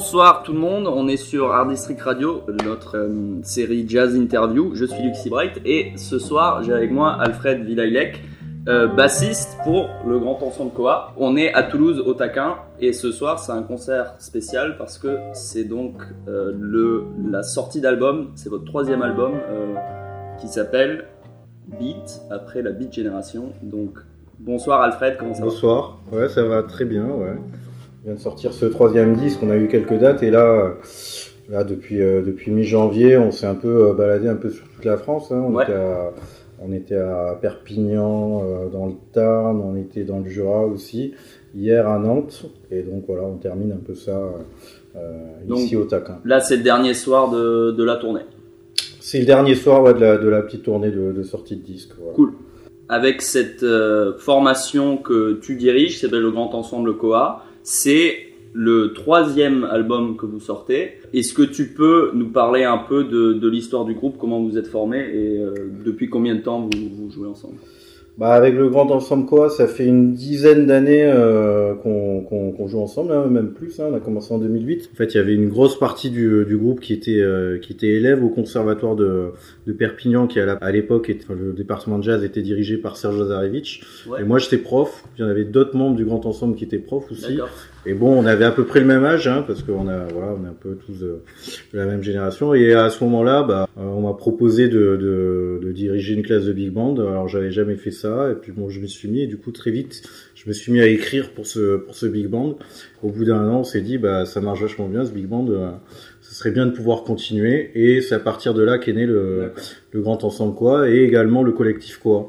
Bonsoir tout le monde, on est sur Art District Radio, notre euh, série Jazz Interview. Je suis Luxy Bright et ce soir j'ai avec moi Alfred Vilailec, euh, bassiste pour le Grand Ensemble Coa. On est à Toulouse au Taquin et ce soir c'est un concert spécial parce que c'est donc euh, la sortie d'album, c'est votre troisième album qui s'appelle Beat, après la Beat Génération. Donc bonsoir Alfred, comment ça va? Bonsoir, ça va très bien. Vient de sortir ce troisième disque, on a eu quelques dates et là, là depuis, euh, depuis mi-janvier, on s'est un peu euh, baladé un peu sur toute la France. hein. On, Ouais. était à, on était à Perpignan, euh, dans le Tarn, on était dans le Jura aussi, hier à Nantes, et donc voilà, on termine un peu ça euh, Donc, ici au Taquin. Là c'est le dernier soir de, de la tournée. C'est le dernier soir ouais, de, la, de la petite tournée de, de sortie de disque. voilà. Cool. Avec cette euh, formation que tu diriges, s'appelle le Grand Ensemble Coa, c'est le troisième album que vous sortez. Est-ce que tu peux nous parler un peu de, l'histoire du groupe, comment vous êtes formé et euh, depuis combien de temps vous, vous jouez ensemble? Bah avec le grand ensemble quoi, ça fait une dizaine d'années euh, qu'on joue ensemble, hein, même plus. hein, on a commencé en 2008. En fait, il y avait une grosse partie du, du groupe qui était euh, qui était élève au conservatoire de, de Perpignan, qui à l'époque, enfin, le département de jazz était dirigé par Serge Lazarevich. Ouais. Et moi, j'étais prof. Il y en avait d'autres membres du grand ensemble qui étaient profs aussi. Et bon, on avait à peu près le même âge, hein, parce qu'on a, voilà, on est un peu tous de, de la même génération. Et à ce moment-là, bah, euh, on m'a proposé de, de, de diriger une classe de big band. Alors, j'avais jamais fait ça. Et puis bon, je me suis mis. Et du coup, très vite, je me suis mis à écrire pour ce pour ce big band. Au bout d'un an, on s'est dit, bah, ça marche vachement bien ce big band. euh, ce serait bien de pouvoir continuer. Et c'est à partir de là qu'est né le, le grand ensemble quoi, et également le collectif quoi.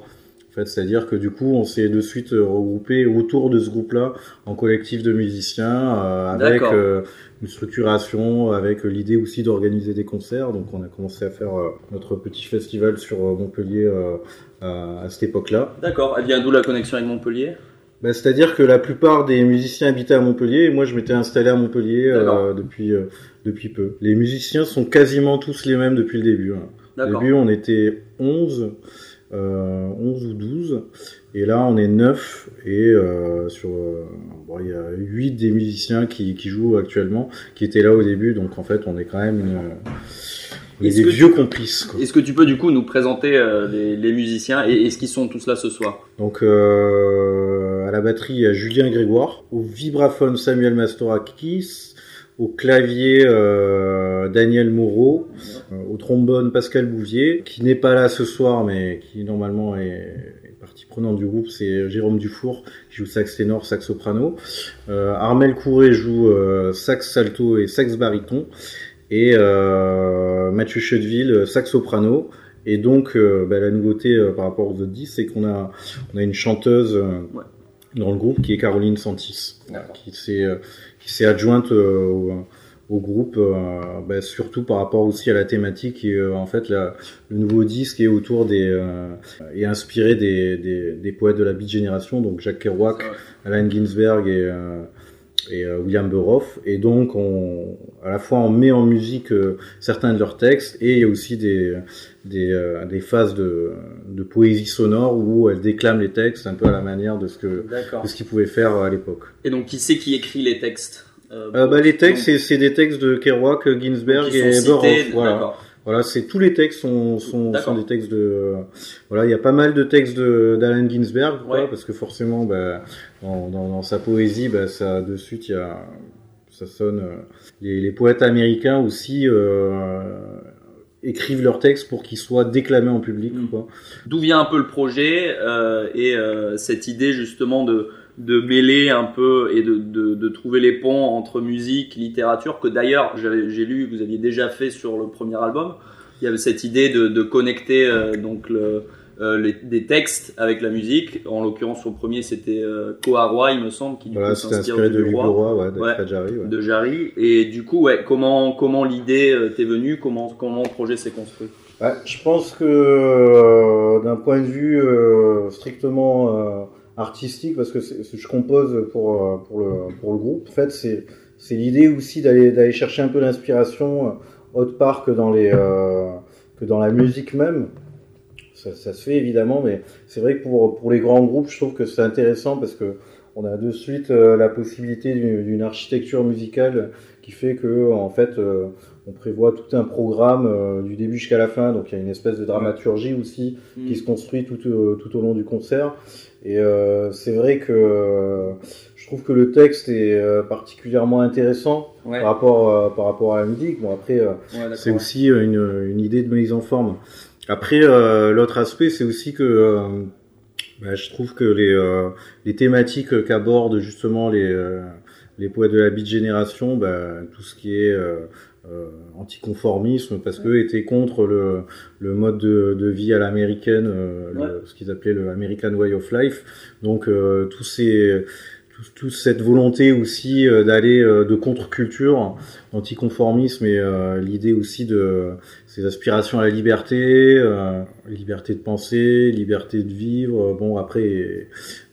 En fait, c'est-à-dire que du coup, on s'est de suite euh, regroupé autour de ce groupe-là en collectif de musiciens, euh, avec euh, une structuration, avec euh, l'idée aussi d'organiser des concerts. Donc, on a commencé à faire euh, notre petit festival sur Montpellier euh, à, cette époque-là. D'accord. Elle vient d'où la connexion avec Montpellier? Bah, c'est-à-dire que la plupart des musiciens habitaient à Montpellier, et moi, je m'étais installé à Montpellier euh, depuis euh, depuis peu. Les musiciens sont quasiment tous les mêmes depuis le début. hein. Au début, on était 11, euh, 11 ou 12, et là, on est 9, et euh, sur, euh, bon, il y a 8 des musiciens qui, qui jouent actuellement, qui étaient là au début, donc en fait, on est quand même une, on est Est-ce des vieux tu- complices. Est-ce que tu peux du coup nous présenter euh, les, les musiciens et est-ce qu'ils sont tous là ce soir? Donc, euh, à la batterie, il y a Julien Grégoire, au vibraphone, Samuel Mastorakis, au clavier, euh, Daniel Moreau, euh, au trombone, Pascal Bouvier, qui n'est pas là ce soir, mais qui normalement est, partie prenante du groupe, c'est Jérôme Dufour, qui joue sax ténor, sax soprano. Euh, Armel Couré joue euh, sax salto et sax baryton. Et euh, Mathieu Chedeville, sax soprano. Et donc, euh, bah, la nouveauté euh, par rapport aux autres disques, c'est qu'on a, on a une chanteuse euh, Ouais. dans le groupe qui est Caroline Santis, qui s'est euh, adjointe euh, au, au groupe, euh, bah, surtout par rapport aussi à la thématique. Et euh, en fait, la- le nouveau disque est autour des euh, est inspiré des, des, des poètes de la Beat Génération, donc Jacques Kerouac, Allen Ginsberg et et William Burroughs et donc on à la fois on met en musique euh, certains de leurs textes et il y a aussi des des, euh, des phases de, de poésie sonore où elles déclament les textes un peu à la manière de ce que de ce qu'ils pouvaient faire à l'époque. Et donc qui c'est qui écrit les textes? Euh, Euh, bah, les textes donc- c'est des textes de Kerouac, Ginsberg et Burroughs. Voilà. Voilà, c'est tous les textes sont sont, sont des textes de voilà, il y a pas mal de textes de d'Allen Ginsberg quoi, Ouais. parce que forcément bah, dans, dans, dans sa poésie bah ça de suite il y a ça sonne euh, les, les poètes américains aussi euh, écrivent leurs textes pour qu'ils soient déclamés en public Mm. quoi. D'où vient un peu le projet euh, et euh, cette idée justement de de mêler un peu et de, de, de trouver les ponts entre musique, littérature, que d'ailleurs j'ai lu vous aviez déjà fait sur le premier album. Il y avait cette idée de, de connecter euh, donc le, euh, les- des textes avec la musique. En l'occurrence, au premier, c'était euh, Koharoi, il me semble, qui du Voilà, coup s'inspire inspiré du de roi. Ouais, Jarry, ouais. de Jarry. Et du coup, ouais, comment, comment l'idée euh, t'est venue? Comment, comment le projet s'est construit? Ouais, je pense que euh, d'un point de vue euh, strictement euh, artistique, parce que je compose pour, euh, pour, le, pour le groupe, en fait, c'est c'est l'idée aussi d'aller d'aller chercher un peu d'inspiration euh, autre part que dans, les, euh, que dans la musique même. Ça, ça se fait évidemment, mais c'est vrai que pour, pour les grands groupes, je trouve que c'est intéressant parce que on a de suite euh, la possibilité d'une architecture musicale qui fait que en fait euh, on prévoit tout un programme du début jusqu'à la fin, donc il y a une espèce de dramaturgie aussi qui se construit tout, tout au long du concert. Et euh, c'est vrai que euh, je trouve que le texte est euh, particulièrement intéressant Ouais, par rapport euh, par rapport à la musique. Bon après euh, ouais, c'est aussi euh, une, une idée de mise en forme. Après, euh, l'autre aspect, c'est aussi que euh, bah, je trouve que les, euh, les thématiques qu'abordent justement les, euh, les poètes de la beat génération, bah, tout ce qui est anticonformisme, parce qu'eux étaient contre le, le mode de, de vie à l'américaine, euh, Ouais. ce qu'ils appelaient le American Way of Life. Donc, euh, tous ces tout- toute cette volonté aussi euh, d'aller euh, de contre-culture, anticonformisme et euh, l'idée aussi de ces aspirations à la liberté, euh, liberté de penser, liberté de vivre. Bon après, euh,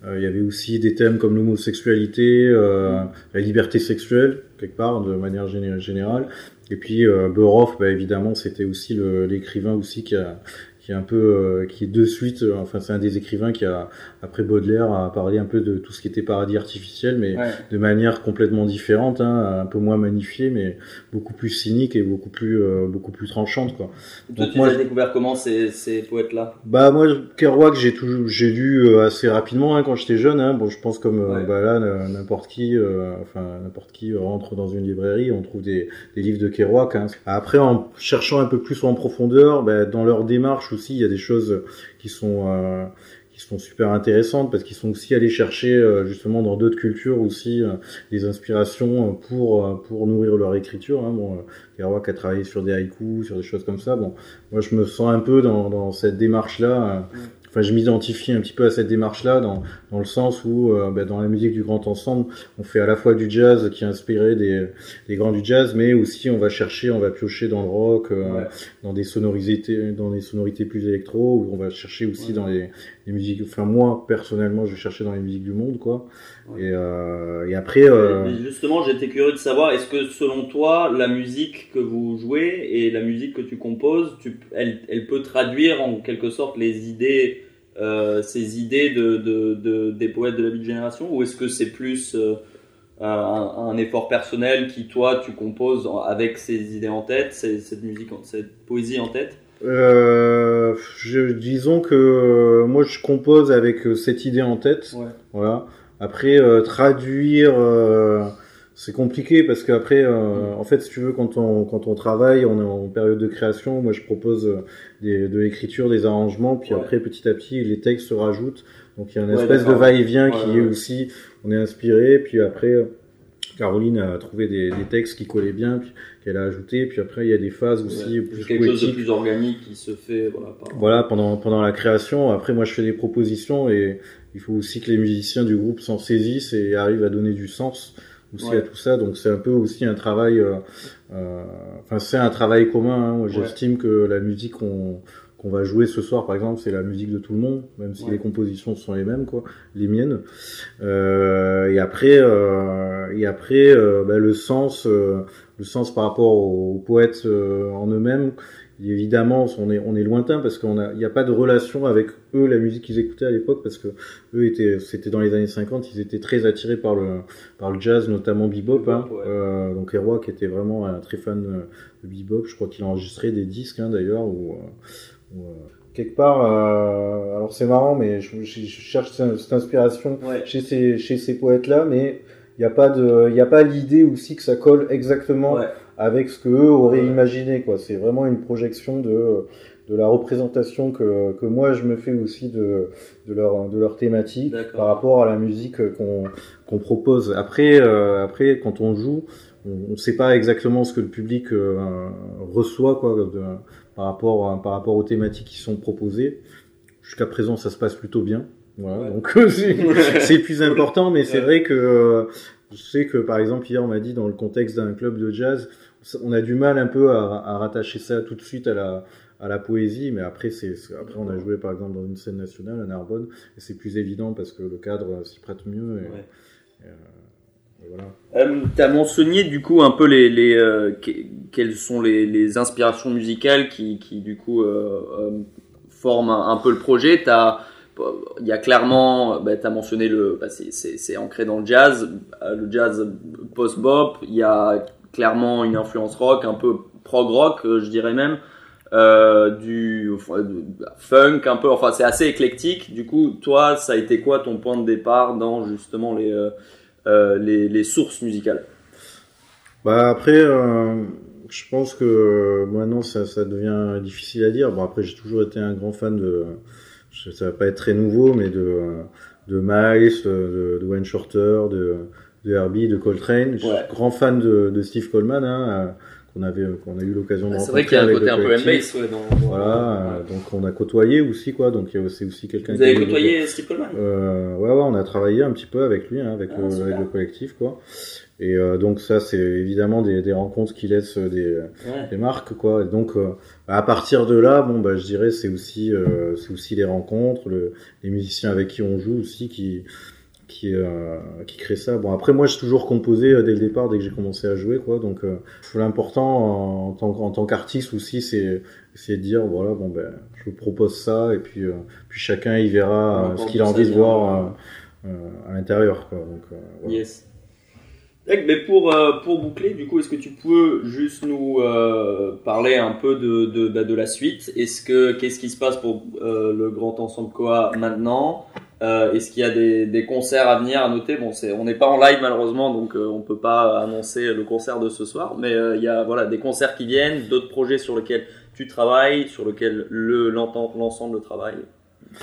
il y avait aussi des thèmes comme l'homosexualité, euh, la liberté sexuelle quelque part de manière géné- générale. Et puis euh, Beroff, bah, évidemment, c'était aussi l'écrivain aussi qui a qui est un peu euh, qui est de suite euh, enfin c'est un des écrivains qui a après Baudelaire a parlé un peu de tout ce qui était paradis artificiel mais Ouais. de manière complètement différente hein, un peu moins magnifiée mais beaucoup plus cynique et beaucoup plus euh, beaucoup plus tranchante quoi Toi, Donc tu moi, as découvert comment ces, ces poètes-là? Bah moi Kerouac j'ai toujours j'ai lu assez rapidement hein, quand j'étais jeune hein. bon je pense comme Ouais. bah là n'importe qui euh, enfin n'importe qui rentre dans une librairie on trouve des, des livres de Kerouac après en cherchant un peu plus en profondeur bah, dans leur démarche aussi il y a des choses qui sont euh, qui sont super intéressantes parce qu'ils sont aussi allés chercher euh, justement dans d'autres cultures aussi euh, des inspirations pour pour nourrir leur écriture hein. bon Kerouac a travaillé sur des haïkus sur des choses comme ça bon moi je me sens un peu dans cette démarche là enfin je m'identifie un petit peu à cette démarche là dans, dans le sens où euh, bah, dans la musique du grand ensemble on fait à la fois du jazz qui est inspiré des, des grands du jazz mais aussi on va chercher on va piocher dans le rock euh, Ouais. dans des sonorités dans des sonorités plus électro ou on va chercher aussi Ouais. dans les, les musiques enfin moi personnellement je vais chercher dans les musiques du monde quoi Ouais. et, euh, et après Justement, j'étais curieux de savoir, est-ce que selon toi, la musique que vous jouez et la musique que tu composes, tu, elle, elle peut traduire en quelque sorte les idées, euh, ces idées de, de, de- des poètes de la vie de génération Ou est-ce que c'est plus euh, un, un effort personnel qui, toi, tu composes avec ces idées en tête, ces- cette musique, cette poésie en tête? Euh, je, disons que moi je compose avec cette idée en tête Ouais. Voilà. Après, traduire, c'est compliqué parce qu'après, euh, en fait, si tu veux, quand on, quand on travaille, on est en période de création. Moi, je propose euh, des, de l'écriture, des arrangements, puis Ouais. après, petit à petit, les textes se rajoutent. Donc, il y a une Ouais, espèce de va-et-vient qui est aussi, on est inspiré, puis après, Caroline a trouvé des, des textes qui collaient bien, qu'elle a ajouté, puis après, il y a des phases aussi Ouais. plus quelque chose de plus organique qui se fait voilà, par... Voilà, pendant, pendant la création. Après, moi, je fais des propositions et il faut aussi que les musiciens du groupe s'en saisissent et arrivent à donner du sens aussi Ouais. à tout ça. Donc, c'est un peu aussi un travail, euh, euh, enfin, c'est un travail commun. hein. J'estime que la musique qu'on qu'on va jouer ce soir, par exemple, c'est la musique de tout le monde, même si Ouais. les compositions sont les mêmes, quoi, les miennes. Euh, et après, euh, et après, euh, bah, le sens, euh, le sens par rapport aux, aux poètes euh, en eux-mêmes. Évidemment, on est, on est lointain parce qu'on a, il n'y a pas de relation avec eux, la musique qu'ils écoutaient à l'époque, parce que eux étaient, c'était dans les années 50, ils étaient très attirés par le, par le jazz, notamment bebop. Hein. ouais. Euh, donc Erwa, qui était vraiment un très fan de, de bebop, je crois qu'il a enregistré des disques hein, d'ailleurs, où, euh, euh, quelque part, euh, alors c'est marrant, mais je, je- cherche cette cette inspiration Ouais. chez ces, chez ces poètes-là, mais il n'y a pas de, il a pas l'idée aussi que ça colle exactement Ouais. avec ce que eux auraient Ouais. imaginé quoi c'est vraiment une projection de de la représentation que, que moi je me fais aussi de de leur de leur thématique par rapport à la musique qu'on qu'on propose après euh, après quand on joue on ne sait pas exactement ce que le public euh, reçoit quoi de- par rapport par rapport aux thématiques qui sont proposées jusqu'à présent, ça se passe plutôt bien. Voilà, donc c'est c'est plus important, mais c'est vrai que euh, je sais que par exemple hier on m'a dit dans le contexte d'un club de jazz, on a du mal un peu à, à rattacher ça tout de suite à la à la poésie, mais après c'est après on a joué par exemple dans une scène nationale à Narbonne et c'est plus évident parce que le cadre s'y prête mieux. Et, Ouais. et, euh, et voilà. Euh, T'as mentionné du coup un peu les, les euh, que- quelles sont les, les inspirations musicales qui, qui du coup euh, euh, forment un, un peu le projet. T'as il y a clairement, bah, tu as mentionné le, bah, c'est- ancré dans le jazz, euh, le jazz post-bop. Il y a clairement une influence rock, un peu prog rock, euh, je dirais même, euh, du de- funk un peu. Enfin, c'est assez éclectique. Du coup, toi, ça a été quoi ton point de départ dans justement les les, sources musicales? Bah après, je pense que maintenant ça, ça devient difficile à dire. Bon après, j'ai toujours été un grand fan de, ça va pas être très nouveau, mais de de Miles, de, de Wayne Shorter, de de Herbie, de Coltrane. Je suis Ouais. grand fan de, de Steve Coleman, hein, qu'on avait, qu'on a eu l'occasion de C'est rencontrer. vrai qu'il y a un côté un peu. M-Bass ouais, dans, Voilà, euh, donc on a côtoyé aussi quoi. Donc c'est aussi quelqu'un. Vous avez côtoyé Steve Coleman? Euh, ouais, ouais, on a travaillé un petit peu avec lui, hein, avec, Ah, le, super. avec le collectif, quoi. Et euh, donc ça, c'est évidemment des, des rencontres qui laissent des, Ouais. des marques, quoi. Et donc euh, à partir de là, bon, bah, je dirais, c'est aussi, euh, c'est aussi les rencontres, le, les musiciens avec qui on joue aussi, qui, qui, euh, qui créent ça. Bon, après, moi, j'ai toujours composé euh, dès le départ, dès que j'ai commencé à jouer, quoi. Donc, euh, l'important en, tant, en tant qu'artiste aussi, c'est de dire, voilà, bon, ben, je vous propose ça, et puis, euh, puis chacun y verra ce qu'il a envie de voir à l'intérieur, quoi. Donc, voilà. Yes. Mais pour, pour boucler, du coup, est-ce que tu peux juste nous euh, parler un peu de, de, bah, de la suite? Est-ce que qu'est-ce qui se passe pour euh, le Grand Ensemble Coa maintenant? Euh, Est-ce qu'il y a des, des concerts à venir à noter? Bon, c'est on n'est pas en live malheureusement, donc euh, on peut pas annoncer le concert de ce soir. Mais euh, il y a voilà des concerts qui viennent, d'autres projets sur lesquels tu travailles, sur lesquels le l'ensemble travaille.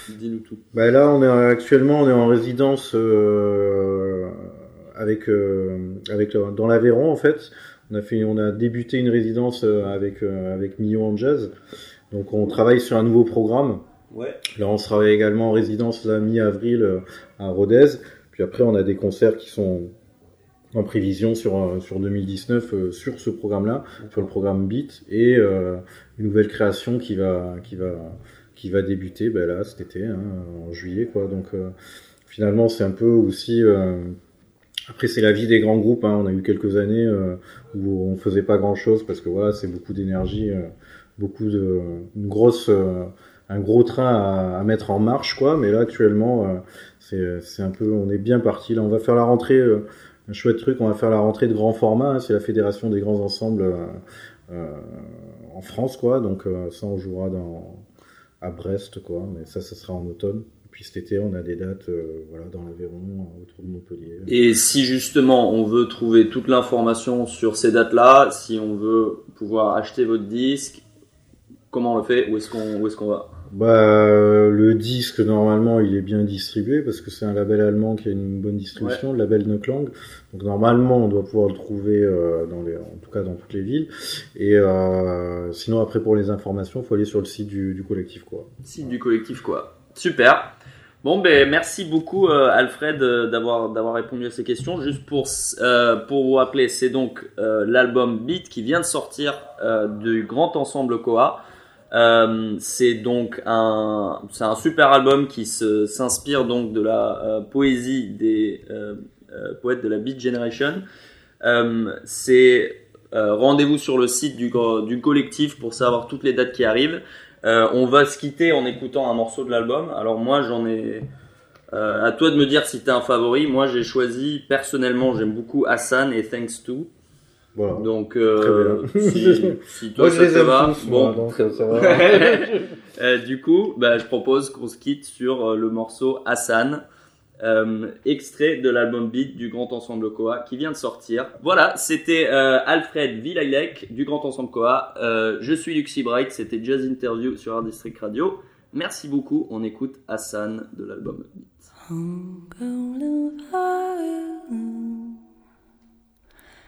Dis-nous tout. Bah là, on est actuellement, on est en résidence euh, avec euh, avec dans l'Aveyron en fait. On a fait, on a débuté une résidence euh, avec avec Millon en jazz. Donc on travaille sur un nouveau programme. Là, on sera également en résidence la mi-avril euh, à Rodez. Puis après, on a des concerts qui sont en prévision sur euh, sur 2019 euh, sur ce programme-là, sur le programme Beat et une nouvelle création qui va qui va qui va débuter ben là cet été hein, en juillet. Donc finalement, c'est un peu aussi après c'est la vie des grands groupes. Hein. On a eu quelques années où on faisait pas grand chose parce que voilà, c'est beaucoup d'énergie, beaucoup de une grosse un gros train à, à mettre en marche quoi. Mais là actuellement euh, c'est un peu on est bien parti. Là on va faire la rentrée euh, un chouette truc on va faire la rentrée de grand format hein, c'est la fédération des grands ensembles euh, euh, en France quoi. Donc euh, ça on jouera dans à Brest quoi. Mais ça ça sera en automne. Et puis cet été on a des dates voilà dans l'Aveyron autour de Montpellier. Et si justement on veut trouver toute l'information sur ces dates-là, si on veut pouvoir acheter votre disque, comment on le fait? Où est-ce qu'on où est-ce qu'on va? Bah, le disque, normalement, il est bien distribué parce que c'est un label allemand qui a une bonne distribution, le label Neuklang. Donc, normalement, on doit pouvoir le trouver euh, dans les, en tout cas dans toutes les villes. Et euh, sinon, après, pour les informations, il faut aller sur le site du, du collectif, quoi. Site du collectif quoi. Super. Bon ben merci beaucoup euh, Alfred euh, d'avoir d'avoir répondu à ces questions. Juste pour euh, pour vous rappeler, c'est donc l'album Beat qui vient de sortir du grand ensemble Koa. Euh, c'est donc un c'est un super album qui se s'inspire donc de la euh, poésie des euh, poètes de la Beat Generation. C'est rendez-vous sur le site du, du collectif pour savoir toutes les dates qui arrivent. On va se quitter en écoutant un morceau de l'album. Alors moi j'en ai... À toi de me dire si t'as un favori. Moi j'ai choisi personnellement j'aime beaucoup Hassan et Thanks To. Voilà. Donc euh, Très bien. si, si toi Moi, ça te va, tous, bon. ça va. Euh, du coup, bah, je propose qu'on se quitte sur euh, le morceau Hassan, euh, extrait de l'album Beat du Grand Ensemble Koa qui vient de sortir. Voilà, c'était euh, Alfred Vilailec du Grand Ensemble Koa. Euh, je suis Luxy Bright, c'était Jazz Interview sur Art District Radio. Merci beaucoup, on écoute Hassan de l'album Beat.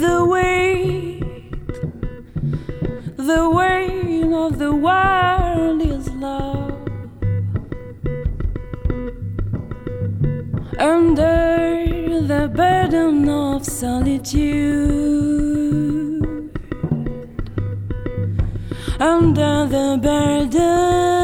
The weight, the weight of the world is love. Under the burden of solitude, under the burden